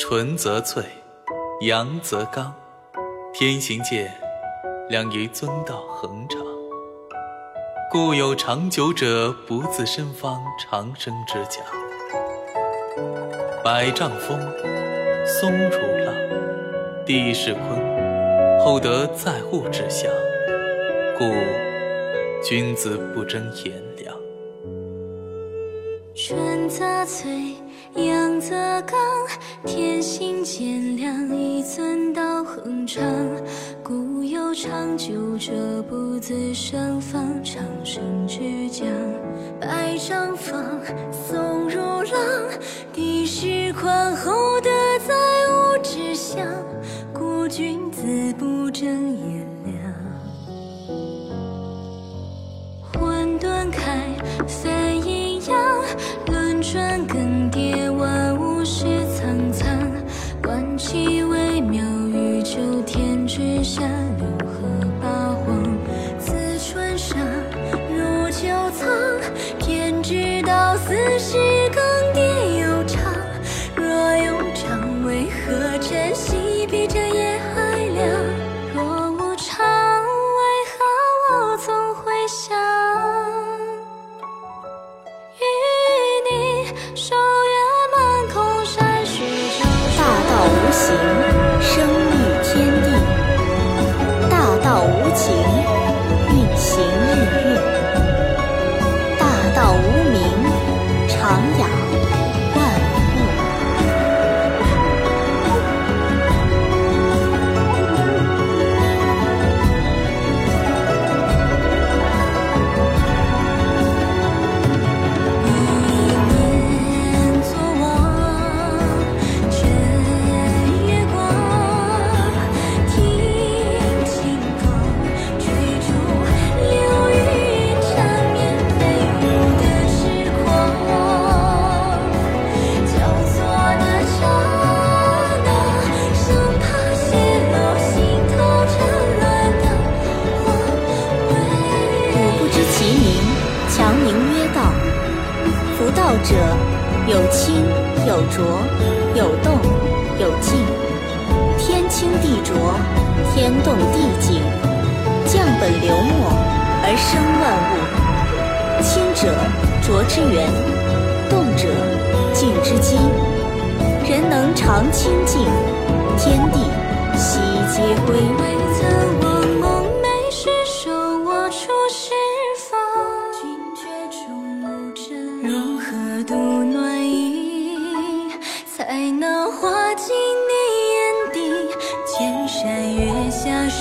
纯则粹，阳则刚。天行健，两仪遵道恒长。故有长久者不自生方长生之讲。百丈峰，松如浪，地势坤，厚德载物之象。故君子不争炎凉。纯则粹，阳则刚，天行健，良以遵道恒长。故有长久者不自生方长生之讲。百丈方，松如浪，地势宽，厚德载物之象。故君子不争其微妙，宇宙天之下，六合八荒。自春沙入九藏，天之道，四时情，生育天地；大道无情，道者，有清有浊，有动有静。天清地浊，天动地静，降本流末而生万物。清者，浊之源；动者，静之基。人能常清静，天地悉皆归。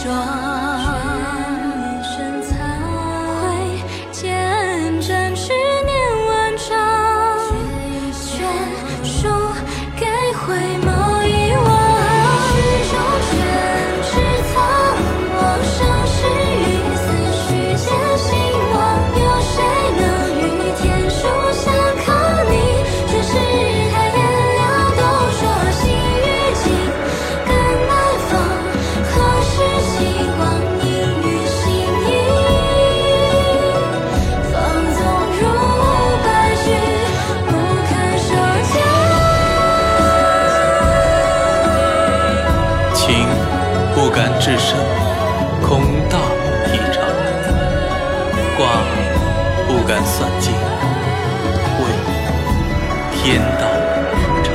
说。不敢至深，恐大异常；卦不敢算尽，畏天道无常。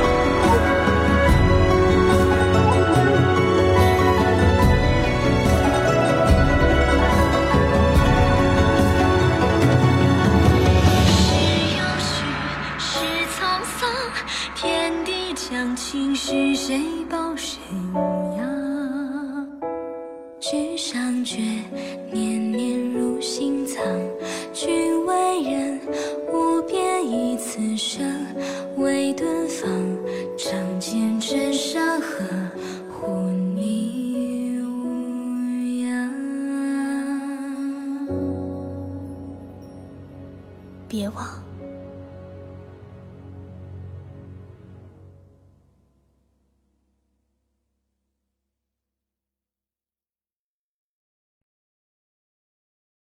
是有序，是沧桑，天地将倾，是谁抱谁扬？纸上诀，年年入心藏。君为人，无边以此生，为敦芳。仗剑镇山河，护你无恙。别忘。